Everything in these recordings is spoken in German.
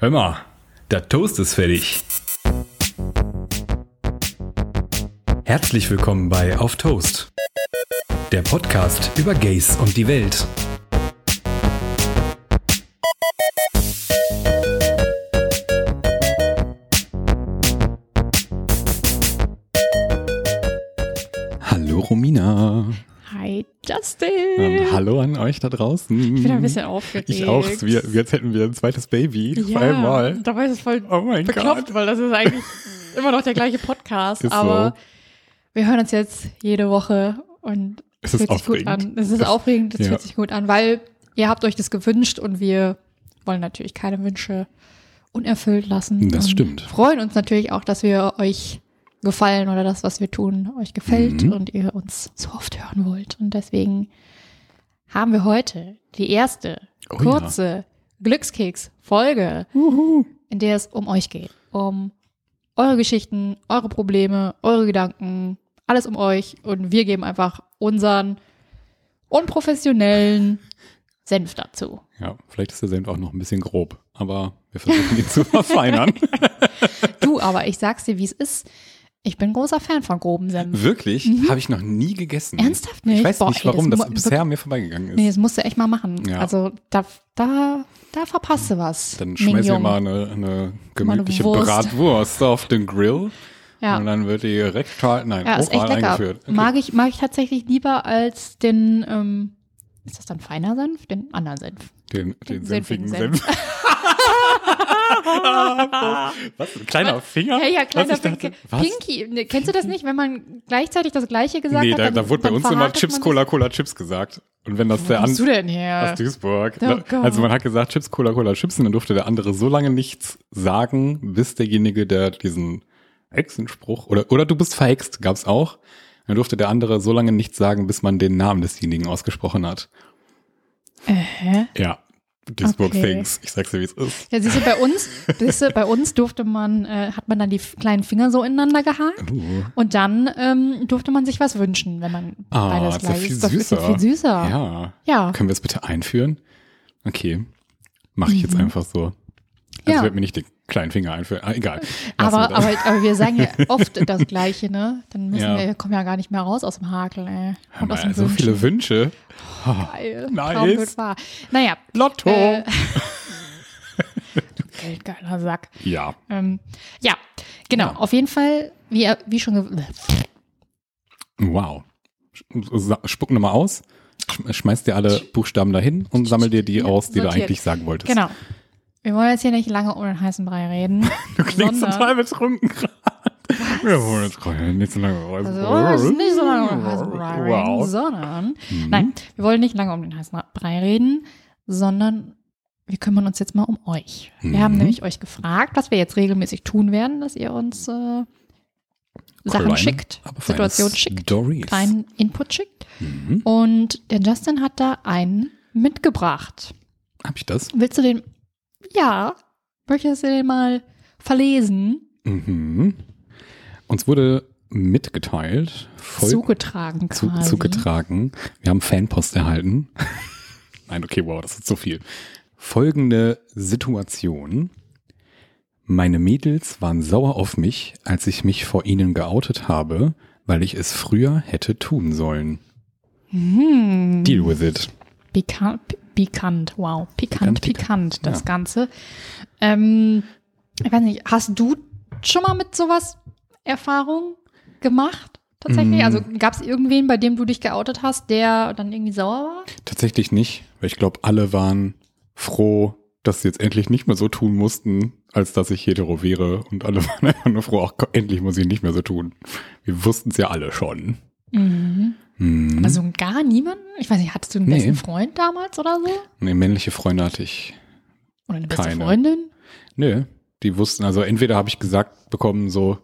Hör mal, der Toast ist fertig. Herzlich willkommen bei Auf Toast, der Podcast über Gays und die Welt. Hallo an euch da draußen. Ich bin ein bisschen aufgeregt. Ich auch. Wie als hätten wir ein zweites Baby. ja, Auf einmal. Dabei ist es voll Oh mein bekloppt, Gott. weil das ist eigentlich immer noch der gleiche Podcast. Ist so. aber wir hören uns jetzt jede Woche und Es ist fühlt sich gut an. Es ist aufregend, es Ja. fühlt sich gut an, weil ihr habt euch das gewünscht und wir wollen natürlich keine Wünsche unerfüllt lassen. Das stimmt. Freuen uns natürlich auch, dass wir euch gefallen oder das, was wir tun, euch gefällt Mhm. und ihr uns so oft hören wollt. Und deswegen haben wir heute die erste Oh kurze Glückskeks-Folge, in der es um euch geht. Um eure Geschichten, eure Probleme, eure Gedanken, alles um euch. Und wir geben einfach unseren unprofessionellen Senf dazu. Ja, vielleicht ist der Senf auch noch ein bisschen grob, aber wir versuchen ihn zu verfeinern. Du, aber ich sag's dir, wie es ist. Ich bin großer Fan von groben Senf. Wirklich? Habe ich noch nie gegessen. Ernsthaft Ich nicht? weiß Boah, nicht, ey, warum das das, mu- bisher mir vorbeigegangen ist. Nee, das musst du echt mal machen. Ja. Also da, da, da verpasst du was. Dann schmeiß ich Mignon. mal eine, eine gemütliche Wurst. Bratwurst auf den Grill Ja. und dann wird die rektal, nein, Ja, ist echt lecker. eingeführt. Okay. Mag ich, mag ich tatsächlich lieber als den, ähm, ist das dann feiner Senf? Den anderen Senf. den, den senfigen senfigen Senf. Senf. Was? Ein kleiner Finger? Hey, ja, kleiner was? Pinky. Ne, Kennst du das nicht, wenn man gleichzeitig das Gleiche gesagt Nee, hat? da, dann, da wurde bei uns immer Chips, man Cola, Cola, Chips gesagt. Und wenn das der Wo du andere denn her? aus Duisburg. Oh Da- Gott. also man hat gesagt Chips, Cola, Cola, Chips und dann durfte der andere so lange nichts sagen, bis derjenige, der diesen Hexenspruch oder oder du bist verhext, gab's auch. Dann durfte der andere so lange nichts sagen, bis man den Namen desjenigen ausgesprochen hat. Äh? Ja, Duisburg Okay. Things. Ich sag's dir, wie es ist. Ja, siehst du, bei uns, siehst du, bei uns durfte man, äh, hat man dann die kleinen Finger so ineinander gehakt Uh. und dann ähm, durfte man sich was wünschen, wenn man Ah, beides ist ja gleich viel ist. Das ist ja süßer. viel süßer. Ja. Ja. Können wir es bitte einführen? Okay. Mache ich jetzt einfach so. Also Mhm. Ja. werde mir nicht den kleinen Finger einführen. Ah, egal. Aber, wir aber, aber wir sagen ja oft das Gleiche, ne? Dann müssen Ja. wir, kommen ja gar nicht mehr raus aus dem Hakel, ey. Und aus mal, dem so Wünschen. viele Wünsche. Geil. Nice. Wird wahr. Naja. Lotto. Äh, du geldgeiler Sack. Ja. Ähm, ja, genau. Ja. Auf jeden Fall, wie, wie schon Wow. Spuck nochmal aus. Sch- Schmeiß dir alle Buchstaben dahin und sammel dir die aus, die du sortiert. eigentlich sagen wolltest. Genau. Wir wollen jetzt hier nicht lange um den heißen Brei reden. Du klingst sondern- total betrunken gerade. Wir wollen jetzt gerade nicht so lange raus. Also, wir wollen jetzt nicht so lange um den heißen Brei reden, Wow. sondern, Mhm. nein, wir wollen nicht lange um den heißen Brei reden, sondern wir kümmern uns jetzt mal um euch. Wir Mhm. haben nämlich euch gefragt, was wir jetzt regelmäßig tun werden, dass ihr uns äh, Sachen Kleine, schickt, Situationen schickt, Stories. kleinen Input schickt. Mhm. Und der Justin hat da einen mitgebracht. Hab ich das? Willst du den, ja, möchtest du den mal verlesen, Mhm. Uns wurde mitgeteilt, zugetragen zu, quasi? zugetragen. Wir haben Fanpost erhalten. Nein, okay, wow, das ist zu viel. Folgende Situation. Meine Mädels waren sauer auf mich, als ich mich vor ihnen geoutet habe, weil ich es früher hätte tun sollen. Hm. Deal with it. Pikant, pikant, wow. Pikant, Pikant, pikant, das ja. Ganze. Ähm, ich weiß nicht, hast du schon mal mit sowas Erfahrung gemacht? Tatsächlich? Mm. Also gab es irgendwen, bei dem du dich geoutet hast, der dann irgendwie sauer war? Tatsächlich nicht, weil ich glaube, alle waren froh, dass sie jetzt endlich nicht mehr so tun mussten, als dass ich hetero wäre. Und alle waren einfach nur froh, auch endlich muss ich nicht mehr so tun. Wir wussten es ja alle schon. Mhm. Mhm. Also gar niemanden? Ich weiß nicht, hattest du einen Nee. besten Freund damals oder so? Nee, männliche Freunde hatte ich. Oder eine beste Keine. Freundin? Nö, die wussten, also entweder habe ich gesagt bekommen so,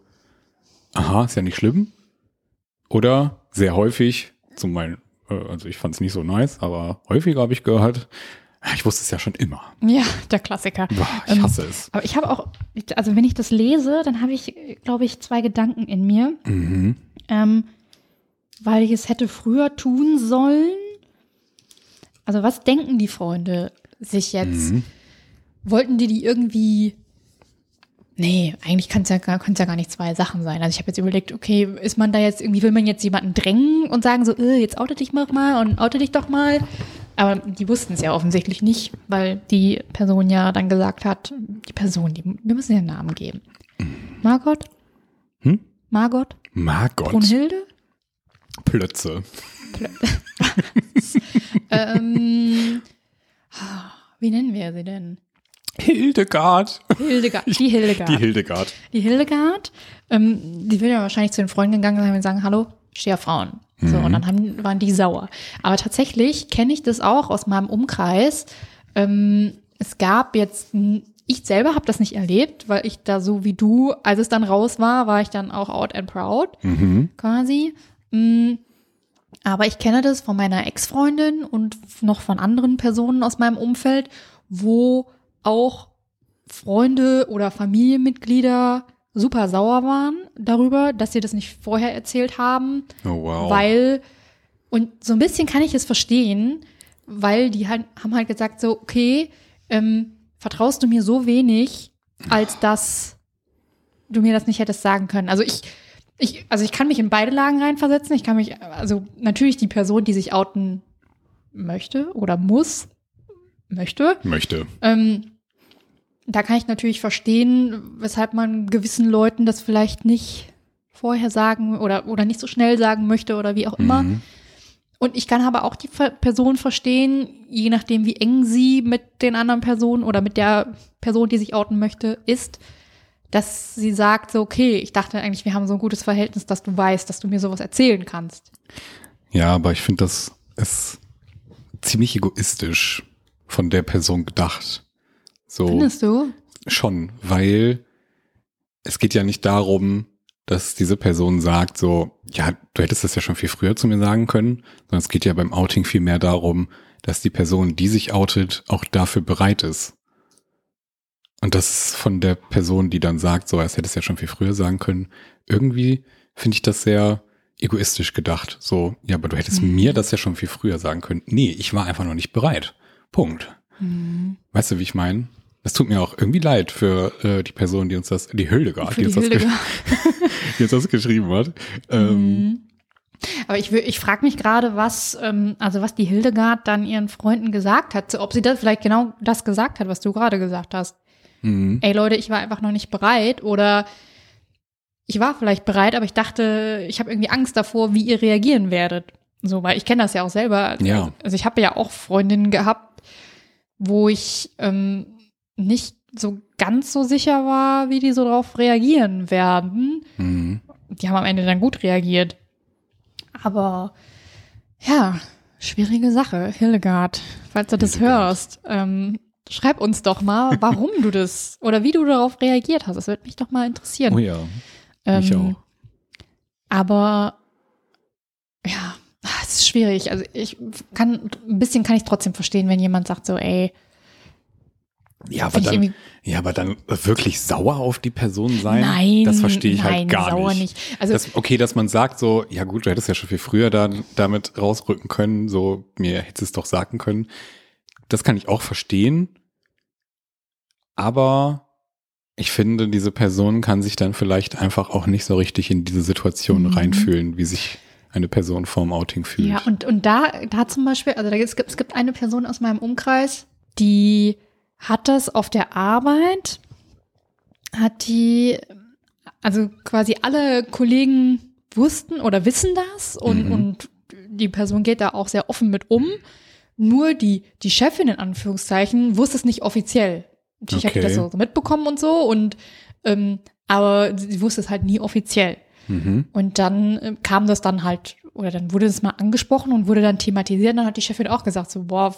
aha, ist ja nicht schlimm. Oder sehr häufig, zum meinen, äh, also ich fand es nicht so nice, aber häufiger habe ich gehört, "Ah, ich wusste es ja schon immer. Ja, der Klassiker. Boah, ich Ähm, hasse es. Aber ich habe auch, also wenn ich das lese, dann habe ich, glaube ich, zwei Gedanken in mir. Mhm. ähm, weil ich es hätte früher tun sollen. Also was denken die Freunde sich jetzt? Mhm. wollten die die irgendwie Nee, eigentlich kann es ja, kann's ja gar nicht zwei Sachen sein. Also ich habe jetzt überlegt, okay, ist man da jetzt irgendwie, will man jetzt jemanden drängen und sagen so, äh, jetzt oute dich mal mal und oute dich doch mal. Aber die wussten es ja offensichtlich nicht, weil die Person ja dann gesagt hat, die Person, die, wir müssen ihr einen Namen geben. Margot? Hm? Margot? Margot. Brunhilde? Plötze. ähm, wie nennen wir sie denn? Hildegard. Hildegard. Die Hildegard. Die Hildegard. die Hildegard, ähm, die will ja wahrscheinlich zu den Freunden gegangen sein und sagen, hallo, stehe Frauen. So, und dann haben, waren die sauer. Aber tatsächlich kenne ich das auch aus meinem Umkreis. Ähm, es gab jetzt, ich selber habe das nicht erlebt, weil ich da so wie du, als es dann raus war, war ich dann auch out and proud Mhm. quasi. Mm, Aber ich kenne das von meiner Ex-Freundin und noch von anderen Personen aus meinem Umfeld, wo auch Freunde oder Familienmitglieder super sauer waren darüber, dass sie das nicht vorher erzählt haben, Oh wow. weil, und so ein bisschen kann ich es verstehen, weil die halt, haben halt gesagt so, okay, ähm, vertraust du mir so wenig, als dass du mir das nicht hättest sagen können. Also ich, ich, also ich kann mich in beide Lagen reinversetzen. Ich kann mich, also natürlich die Person, die sich outen möchte oder muss, möchte, Möchte. ähm, da kann ich natürlich verstehen, weshalb man gewissen Leuten das vielleicht nicht vorher sagen oder, oder nicht so schnell sagen möchte oder wie auch immer. Mhm. Und ich kann aber auch die Person verstehen, je nachdem, wie eng sie mit den anderen Personen oder mit der Person, die sich outen möchte, ist, dass sie sagt, so, okay, ich dachte eigentlich, wir haben so ein gutes Verhältnis, dass du weißt, dass du mir sowas erzählen kannst. Ja, aber ich finde, das ist ziemlich egoistisch von der Person gedacht. So Findest du? schon, weil es geht ja nicht darum, dass diese Person sagt so, ja, du hättest das ja schon viel früher zu mir sagen können, sondern es geht ja beim Outing viel mehr darum, dass die Person, die sich outet, auch dafür bereit ist. Und das ist von der Person, die dann sagt, so, es hätte es ja schon viel früher sagen können, irgendwie finde ich das sehr egoistisch gedacht. So, ja, aber du hättest Mhm. mir das ja schon viel früher sagen können. Nee, ich war einfach noch nicht bereit. Punkt. Mhm. Weißt du, wie ich meine? Das tut mir auch irgendwie leid für äh, die Person, die uns das, die Hildegard, die, die uns das, Hildegard. die uns das geschrieben hat. Ähm, Mhm. Aber ich, ich frage mich gerade, was, ähm, also was die Hildegard dann ihren Freunden gesagt hat, ob sie das vielleicht genau das gesagt hat, was du gerade gesagt hast. Mhm. Ey Leute, ich war einfach noch nicht bereit oder ich war vielleicht bereit, aber ich dachte, ich habe irgendwie Angst davor, wie ihr reagieren werdet. So, weil ich kenne das ja auch selber. Ja. Also ich habe ja auch Freundinnen gehabt, wo ich ähm, nicht so ganz so sicher war, wie die so drauf reagieren werden Mhm. die haben am Ende dann gut reagiert. Aber ja, schwierige Sache. Hildegard, falls du das Hildegard. hörst, ähm, schreib uns doch mal, warum du das oder wie du darauf reagiert hast. Das würde mich doch mal interessieren. Oh ja, mich Ähm, auch. Aber ja, ah, es ist schwierig. Also ich kann, ein bisschen kann ich trotzdem verstehen, wenn jemand sagt so, ey, Ja, aber dann, ja, aber dann wirklich sauer auf die Person sein, nein, das verstehe ich nein, halt gar sauer nicht. nicht. Also das, okay, dass man sagt so, ja gut, du hättest ja schon viel früher dann damit rausrücken können, so mir hättest es doch sagen können. Das kann ich auch verstehen. Aber ich finde, diese Person kann sich dann vielleicht einfach auch nicht so richtig in diese Situation Mhm. reinfühlen, wie sich eine Person vorm Outing fühlt. Ja, und, und da, da zum Beispiel, also da, es, gibt, es gibt eine Person aus meinem Umkreis, die hat das auf der Arbeit, hat die, also quasi alle Kollegen wussten oder wissen das und, Mhm. und die Person geht da auch sehr offen mit um. Nur die, die Chefin in Anführungszeichen wusste es nicht offiziell. Natürlich hat die Okay. das so mitbekommen und so und ähm, aber sie wusste es halt nie offiziell. Mhm. Und dann äh, kam das dann halt, oder dann wurde das mal angesprochen und wurde dann thematisiert. Und dann hat die Chefin auch gesagt, so, boah,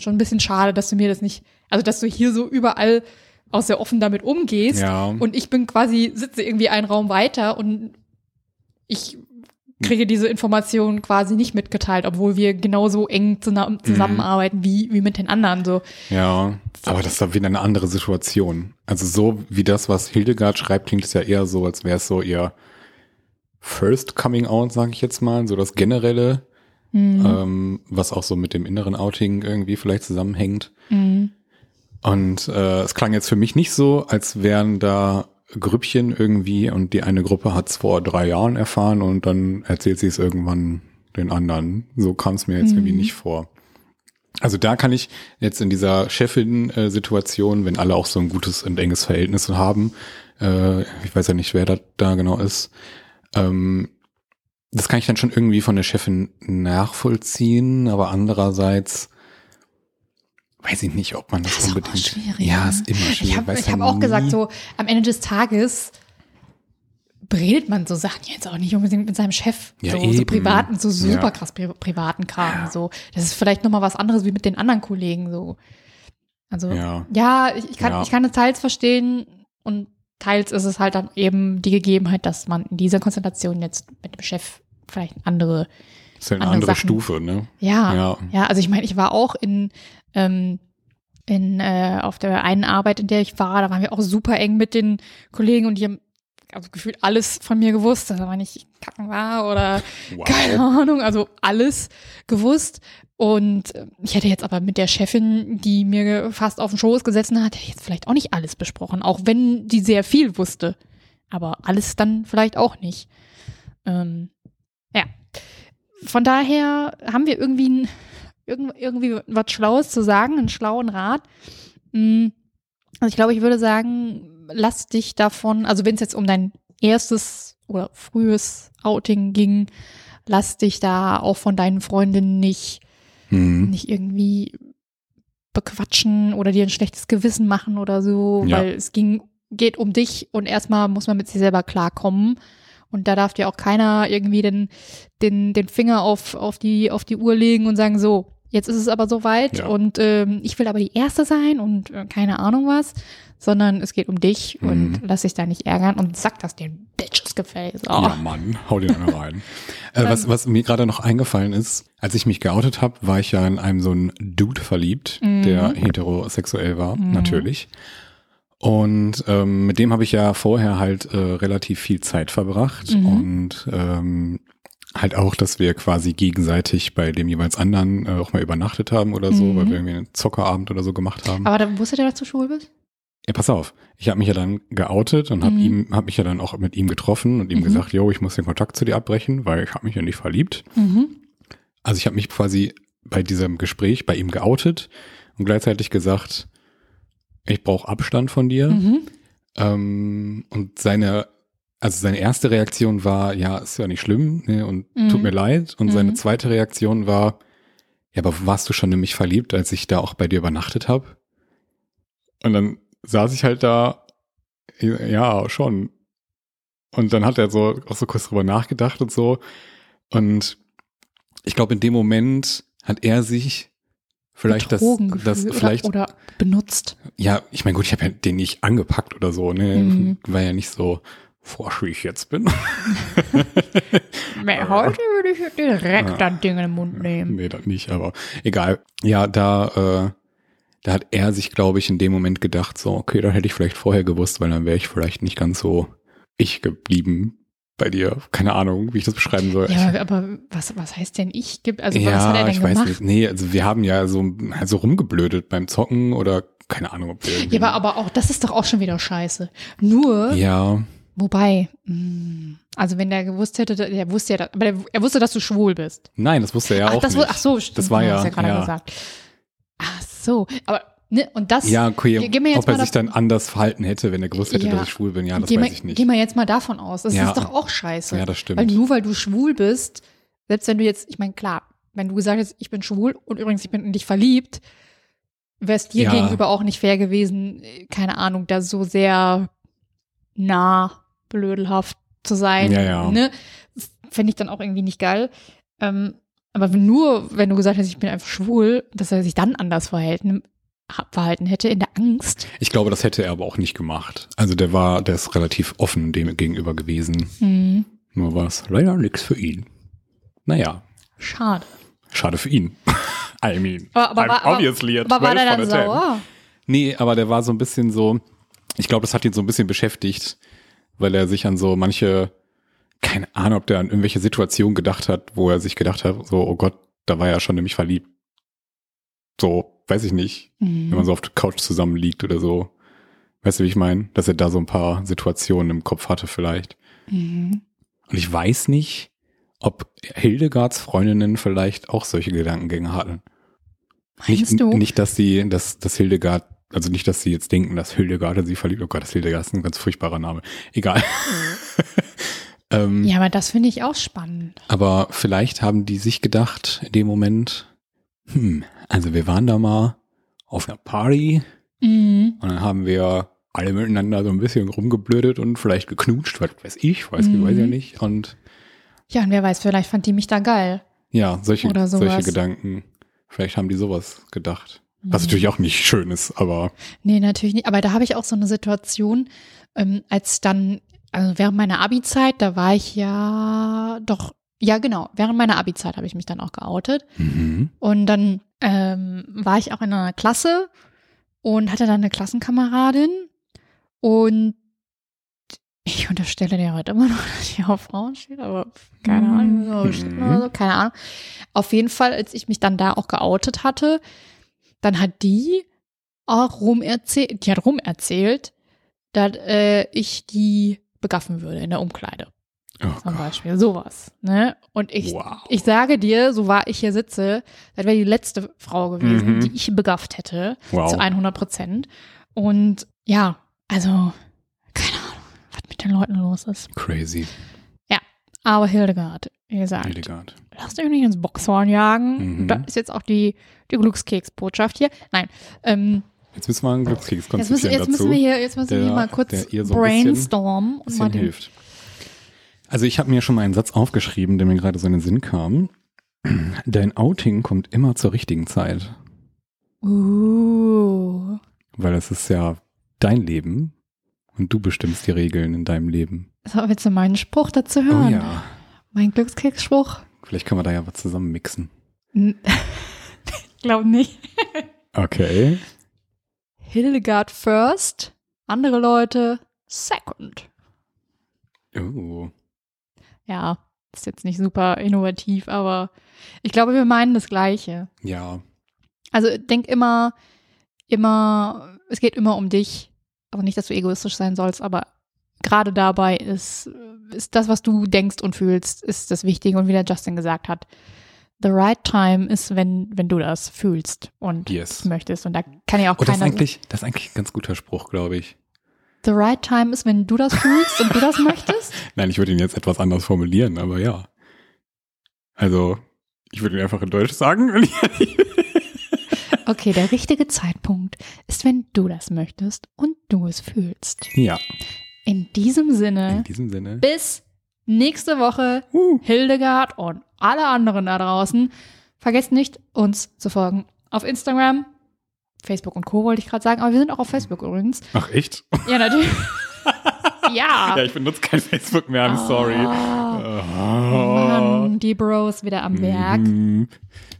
schon ein bisschen schade, dass du mir das nicht, also dass du hier so überall auch sehr offen damit umgehst. Ja. Und ich bin quasi, sitze irgendwie einen Raum weiter und ich kriege diese Informationen quasi nicht mitgeteilt, obwohl wir genauso eng zusammen, zusammenarbeiten wie, wie mit den anderen. So. Ja, aber das ist dann wieder eine andere Situation. Also so wie das, was Hildegard schreibt, klingt es ja eher so, als wäre es so ihr First Coming Out, sage ich jetzt mal, so das generelle, Mhm. ähm, was auch so mit dem inneren Outing irgendwie vielleicht zusammenhängt. Mhm. Und äh, es klang jetzt für mich nicht so, als wären da Grüppchen irgendwie und die eine Gruppe hat es vor drei Jahren erfahren und dann erzählt sie es irgendwann den anderen. So kam es mir jetzt irgendwie nicht vor. Also da kann ich jetzt in dieser Chefin-Situation, wenn alle auch so ein gutes und enges Verhältnis haben, äh, ich weiß ja nicht, wer da, da genau ist, ähm, das kann ich dann schon irgendwie von der Chefin nachvollziehen, aber andererseits weiß ich nicht, ob man das, Das ist unbedingt. schwierig, ja, ne? ist immer schwierig. Ich habe ja hab auch gesagt, so am Ende des Tages redet man so Sachen jetzt auch nicht unbedingt mit seinem Chef. Ja, so, so privaten, so super Ja. krass pri privaten Kram. So. Das ist vielleicht nochmal was anderes wie mit den anderen Kollegen. So. Also Ja. ja, ich, kann, Ja. ich kann es teils verstehen und teils ist es halt dann eben die Gegebenheit, dass man in dieser Konstellation jetzt mit dem Chef vielleicht andere ist ja eine andere andere. Stufe, ne? Ja, Ja. ja, also ich meine, ich war auch in, ähm, in äh, auf der einen Arbeit, in der ich war, da waren wir auch super eng mit den Kollegen und die haben also gefühlt alles von mir gewusst, also wenn ich kacken war oder Wow. keine Ahnung, also alles gewusst. Und äh, ich hätte jetzt aber mit der Chefin, die mir fast auf den Schoß gesessen hat, hätte ich jetzt vielleicht auch nicht alles besprochen, auch wenn die sehr viel wusste. Aber alles dann vielleicht auch nicht. Ähm, ja. Von daher haben wir irgendwie, ein, irgend, irgendwie was Schlaues zu sagen, einen schlauen Rat. Mm, Also ich glaube, ich würde sagen, lass dich davon, also wenn es jetzt um dein erstes oder frühes Outing ging, lass dich da auch von deinen Freundinnen nicht Mhm. nicht irgendwie bequatschen oder dir ein schlechtes Gewissen machen oder so, Ja. weil es ging, geht um dich und erstmal muss man mit sich selber klarkommen. Und da darf dir auch keiner irgendwie den, den, den Finger auf, auf, die, auf die Uhr legen und sagen, so, jetzt ist es aber soweit Ja. und ähm, ich will aber die Erste sein und äh, keine Ahnung was, sondern es geht um dich Mhm. und lass dich da nicht ärgern und sag das den Bitches gefällt. So. Ja, Mann, hau den einer rein. äh, was, was mir gerade noch eingefallen ist, als ich mich geoutet habe, war ich ja in einem so einen Dude verliebt, der heterosexuell war, natürlich. Und ähm, mit dem habe ich ja vorher halt äh, relativ viel Zeit verbracht und ähm, halt auch, dass wir quasi gegenseitig bei dem jeweils anderen äh, auch mal übernachtet haben oder so, weil wir irgendwie einen Zockerabend oder so gemacht haben. Aber da wusstet ihr, dass du schwul bist? Ja, pass auf. Ich habe mich ja dann geoutet und habe Mhm. ihm, habe mich ja dann auch mit ihm getroffen und ihm Mhm. gesagt, yo, ich muss den Kontakt zu dir abbrechen, weil ich habe mich ja nicht verliebt. Mhm. Also ich habe mich quasi bei diesem Gespräch bei ihm geoutet und gleichzeitig gesagt, ich brauche Abstand von dir. Mhm. Ähm, und seine, also seine erste Reaktion war, ja, ist ja nicht schlimm ne, und Mhm. tut mir leid. Und seine Mhm. zweite Reaktion war, ja, aber warst du schon in mich verliebt, als ich da auch bei dir übernachtet habe? Und dann saß ich halt da, ja, schon. Und dann hat er so auch so kurz drüber nachgedacht und so. Und ich glaube, in dem Moment hat er sich vielleicht das, das vielleicht oder, oder benutzt. ja, ich meine, gut, ich habe ja den nicht angepackt oder so, ne? Mhm. War ja nicht so forsch, wie ich jetzt bin. Heute würde ich direkt das Ding in den Mund nehmen. nee, das nicht, aber egal. Ja, da, äh, da hat er sich, glaube ich, in dem Moment gedacht, so, okay, da hätte ich vielleicht vorher gewusst, weil dann wäre ich vielleicht nicht ganz so ich geblieben bei dir. Keine Ahnung, wie ich das beschreiben soll. Ja, aber, was, was heißt denn ich? Also was ja, hat er denn ich gemacht? weiß nicht. Nee, also wir haben ja so, halt so rumgeblödet beim Zocken oder keine Ahnung, ob wir Ja, aber, aber auch das ist doch auch schon wieder scheiße. Nur, ja, wobei, mh, also wenn der gewusst hätte, der wusste ja, aber er wusste, dass du schwul bist. nein, das wusste er ja ach, auch das, nicht. ach so, stimmt, Das war ja- hast ja gerade ja. gesagt. Ach so, aber ne, und das. Ja, okay, Ge- wir jetzt ob er sich dann anders verhalten hätte, wenn er gewusst hätte, Ja. dass ich schwul bin, ja, das weiß ich nicht. Geh mal jetzt mal davon aus. Das ist doch auch scheiße. Ja, das stimmt. Weil nur weil du schwul bist, selbst wenn du jetzt, ich meine, klar, wenn du gesagt hättest, ich bin schwul und übrigens, ich bin in dich verliebt, wäre es dir gegenüber auch nicht fair gewesen, äh, keine Ahnung, da so sehr nah, blödelhaft zu sein. Ja, ja. Ne? Fände ich dann auch irgendwie nicht geil. Ähm, aber nur, wenn du gesagt hast, ich bin einfach schwul, dass er sich dann anders verhalten, verhalten hätte, in der Angst. Ich glaube, das hätte er aber auch nicht gemacht. Also der war, der ist relativ offen dem gegenüber gewesen. Hm, Nur war es leider nichts für ihn. Naja, schade. schade für ihn. I mean, Aber, aber, aber, obviously a aber war 12 der dann a 10. sauer? Nee, aber der war so ein bisschen so, ich glaube, das hat ihn so ein bisschen beschäftigt, weil er sich an so manche, keine Ahnung, ob der an irgendwelche Situationen gedacht hat, wo er sich gedacht hat, so, oh Gott, da war er schon nämlich verliebt. So, weiß ich nicht, Mhm. wenn man so auf der Couch zusammenliegt oder so. Weißt du, wie ich meine? Dass er da so ein paar Situationen im Kopf hatte vielleicht. Mhm. Und ich weiß nicht, ob Hildegards Freundinnen vielleicht auch solche Gedankengänge hatten. Meinst nicht, du? Nicht, dass sie, dass, dass Hildegard, also nicht, dass sie jetzt denken, dass Hildegard in sie verliebt. Oh Gott, das Hildegard ist ein ganz furchtbarer Name. Egal. ähm, Ja, aber das finde ich auch spannend. Aber vielleicht haben die sich gedacht in dem Moment, hm, also wir waren da mal auf einer Party Mhm. und dann haben wir alle miteinander so ein bisschen rumgeblödet und vielleicht geknutscht, was weiß ich, weiß, Mhm. weiß ja nicht. Und Ja, und wer weiß, vielleicht fand die mich da geil. ja, solche, solche Gedanken. Vielleicht haben die sowas gedacht. Was Mhm. natürlich auch nicht schön ist, aber Nee, natürlich nicht. Aber da habe ich auch so eine Situation, ähm, als dann, also während meiner Abi-Zeit, da war ich ja doch, ja genau, während meiner Abi-Zeit habe ich mich dann auch geoutet. mhm. Und dann ähm, war ich auch in einer Klasse und hatte dann eine Klassenkameradin. Und ich unterstelle dir heute immer noch, dass die auf Frauen steht, aber keine Ahnung, so oder so, keine Ahnung. Auf jeden Fall, als ich mich dann da auch geoutet hatte, dann hat die auch rumerzählt, die hat rumerzählt, dass äh, ich die begaffen würde in der Umkleide. oh Zum Gott. Beispiel. Sowas. Ne? Und ich, wow. ich sage dir, so war ich hier sitze, das wäre die letzte Frau gewesen, Mhm. die ich begafft hätte. wow. Zu 100 Prozent. Und ja, also, keine Ahnung, was mit den Leuten los ist. Crazy. Aber Hildegard, wie gesagt, Hildegard. lasst euch nicht ins Boxhorn jagen. Mhm. Das ist jetzt auch die, die Glückskeksbotschaft hier. Nein, ähm, Jetzt müssen wir einen Glückskeks jetzt, müssen, konzipieren jetzt dazu. müssen wir hier, jetzt müssen wir der- hier mal kurz so ein bisschen- brainstormen und mal bisschen den, hilft. Also ich habe mir schon mal einen Satz aufgeschrieben, der mir gerade so in den Sinn kam. Dein Outing kommt immer zur richtigen Zeit, Uh. weil es ist ja dein Leben und du bestimmst die Regeln in deinem Leben. So, willst du meinen Spruch dazu hören? Oh ja, Mein Glückskeksspruch? vielleicht können wir da ja was zusammen mixen. Glaub nicht. Okay. Hildegard first, andere Leute second. Oh. Ja, ist jetzt nicht super innovativ, aber ich glaube, wir meinen das Gleiche. Ja, Also denk immer, immer, es geht immer um dich. Also nicht, dass du egoistisch sein sollst, aber gerade dabei ist, ist das, was du denkst und fühlst, ist das Wichtige. Und wie der Justin gesagt hat, the right time ist, wenn, wenn du das fühlst und yes. möchtest. Und da kann ja auch Oh, das ist keiner. eigentlich, das ist eigentlich ein ganz guter Spruch, glaube ich. The right time ist, wenn du das fühlst und du das möchtest. Nein, ich würde ihn jetzt etwas anders formulieren, aber ja. Also, ich würde ihn einfach in Deutsch sagen. Okay, der richtige Zeitpunkt ist, wenn du das möchtest und du es fühlst. ja, In diesem in Sinne, diesem Sinne. bis nächste Woche, Uh. Hildegard und alle anderen da draußen. Vergesst nicht, uns zu folgen auf Instagram, Facebook und Co. wollte ich gerade sagen, aber wir sind auch auf Facebook übrigens. Ach, echt? Ja, natürlich. ja. Ja, ich benutze kein Facebook mehr, I'm sorry. Ah, Oh. Mann, die Bros wieder am Werk. Mhm.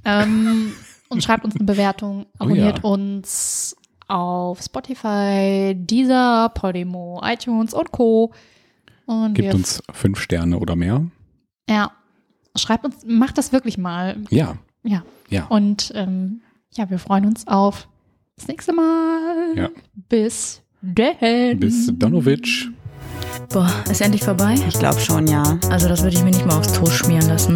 Ähm, und schreibt uns eine Bewertung, abonniert Oh ja. uns auf Spotify, Deezer, Podimo, iTunes und Co. Und Gibt uns fünf Sterne oder mehr. ja, schreibt uns, macht das wirklich mal. Ja, Ja. ja. Und ähm, ja, wir freuen uns auf das nächste Mal. Ja. Bis denn. Bis Donovic. Boah, ist endlich vorbei? Ich glaube schon, ja. Also das würde ich mir nicht mal aufs Toast schmieren lassen.